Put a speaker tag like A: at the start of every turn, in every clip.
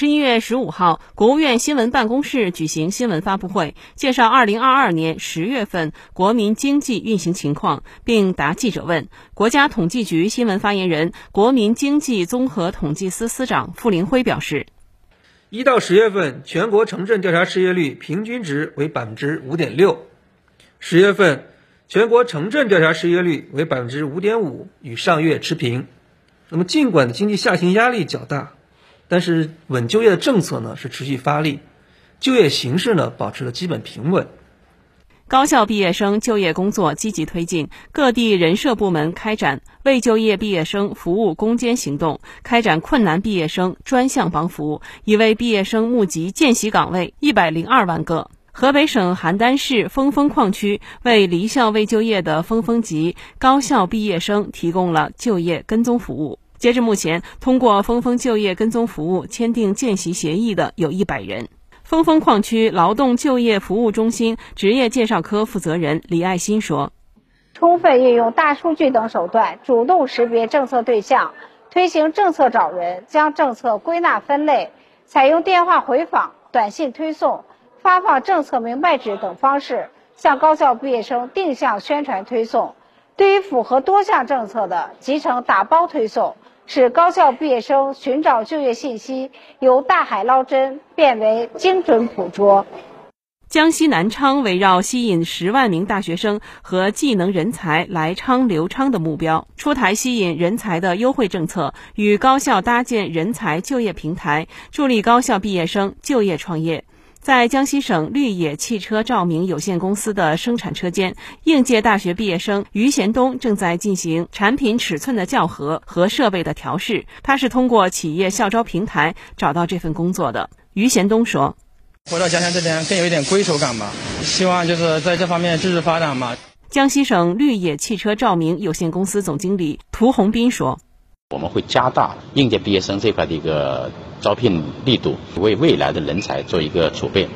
A: 十一月十五号，国务院新闻办公室举行新闻发布会，介绍二零二二年十月份国民经济运行情况，并答记者问。国家统计局新闻发言人、国民经济综合统计司司长傅林辉表示：
B: 一到十月份，全国城镇调查失业率平均值为百分之五点六，十月份全国城镇调查失业率为百分之五点五，与上月持平。那么，尽管经济下行压力较大。但是稳就业的政策呢是持续发力，就业形势呢保持了基本平稳。
A: 高校毕业生就业工作积极推进，各地人社部门开展未就业毕业生服务攻坚行动，开展困难毕业生专项帮扶，已为毕业生募集见习岗位一百零二万个。河北省邯郸市峰峰矿区为离校未就业的峰峰级高校毕业生提供了就业跟踪服务。截至目前，通过峰峰就业跟踪服务签订见习协议的有一百人。峰峰矿区劳动就业服务中心职业介绍科负责人李爱新说：“
C: 充分运用大数据等手段，主动识别政策对象，推行政策找人，将政策归纳分类，采用电话回访、短信推送、发放政策明白纸等方式，向高校毕业生定向宣传推送。对于符合多项政策的，集成打包推送。”使高校毕业生寻找就业信息由大海捞针变为精准捕捉。
A: 江西南昌围绕吸引十万名大学生和技能人才来昌留昌的目标，出台吸引人才的优惠政策，与高校搭建人才就业平台，助力高校毕业生就业创业。在江西省绿野汽车照明有限公司的生产车间，应届大学毕业生于贤东正在进行产品尺寸的校核和设备的调试。他是通过企业校招平台找到这份工作的。于贤东说：“
D: 回到家乡这边更有一点归属感吧，希望就是在这方面继续发展吧。”
A: 江西省绿野汽车照明有限公司总经理涂红斌说。
E: 我们会加大应届毕业生这块的一个招聘力度，为未来的人才做一个储备。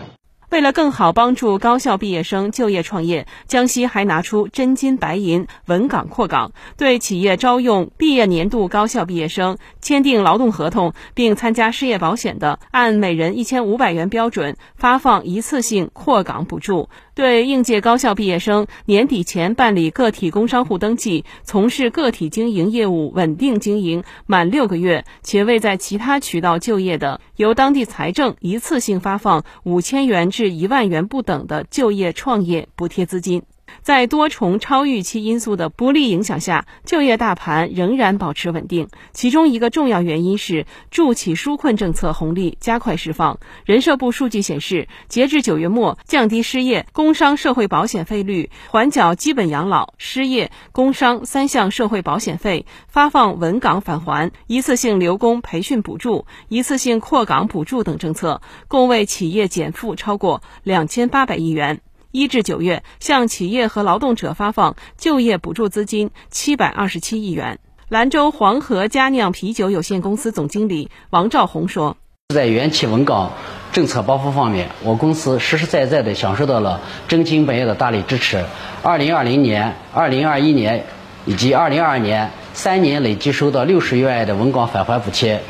A: 为了更好帮助高校毕业生就业创业，江西还拿出真金白银稳岗扩岗，对企业招用毕业年度高校毕业生签订劳动合同并参加失业保险的，按每人一千五百元标准发放一次性扩岗补助。对应届高校毕业生年底前办理个体工商户登记、从事个体经营业务稳定经营满六个月且未在其他渠道就业的，由当地财政一次性发放五千元至一万元不等的就业创业补贴资金。在多重超预期因素的不利影响下，就业大盘仍然保持稳定。其中一个重要原因是助企纾困政策红利加快释放。人社部数据显示，截至九月末，降低失业、工伤社会保险费率、缓缴基本养老、失业、工伤三项社会保险费、发放稳岗返还、一次性留工培训补助、一次性扩岗补助等政策，共为企业减负超过两千八百亿元。一至九月，向企业和劳动者发放就业补助资金七百二十七亿元。兰州黄河佳酿啤酒有限公司总经理王兆红说：“
F: 在元企稳岗政策包袱方面，我公司实实在在地享受到了真金白银的大力支持。二零二零年、二零二一年以及二零二二年三年累计收到六十余万的稳岗返还补贴，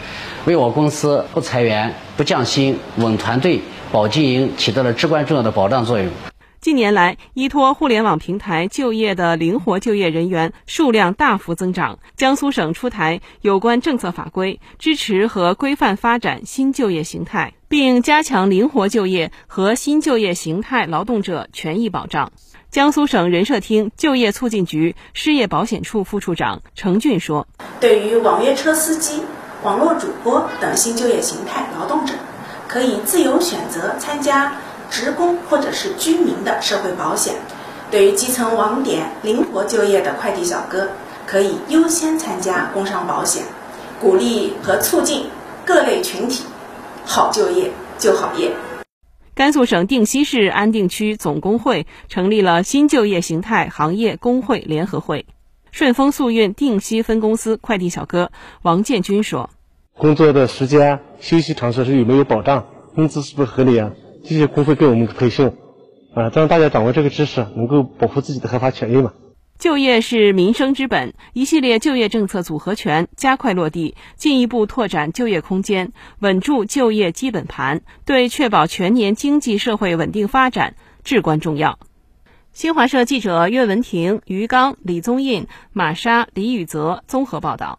F: 为我公司不裁员、不降薪、稳团队、保经营起到了至关重要的保障作用。”
A: 近年来，依托互联网平台就业的灵活就业人员数量大幅增长。江苏省出台有关政策法规，支持和规范发展新就业形态，并加强灵活就业和新就业形态劳动者权益保障。江苏省人社厅就业促进局失业保险处副处长程俊说：“
G: 对于网约车司机、网络主播等新就业形态劳动者，可以自由选择参加。”职工或者是居民的社会保险，对于基层网点灵活就业的快递小哥，可以优先参加工伤保险，鼓励和促进各类群体好就业就好业。
A: 甘肃省定西市安定区总工会成立了新就业形态行业工会联合会。顺丰速运定西分公司快递小哥王建军说：“
H: 工作的时间、休息场所是有没有保障？工资是不是合理啊？”这些工会给我们培训，啊，让大家掌握这个知识，能够保护自己的合法权益嘛。
A: 就业是民生之本，一系列就业政策组合拳加快落地，进一步拓展就业空间，稳住就业基本盘，对确保全年经济社会稳定发展至关重要。新华社记者岳文婷、于刚、李宗印、玛莎、李宇泽综合报道。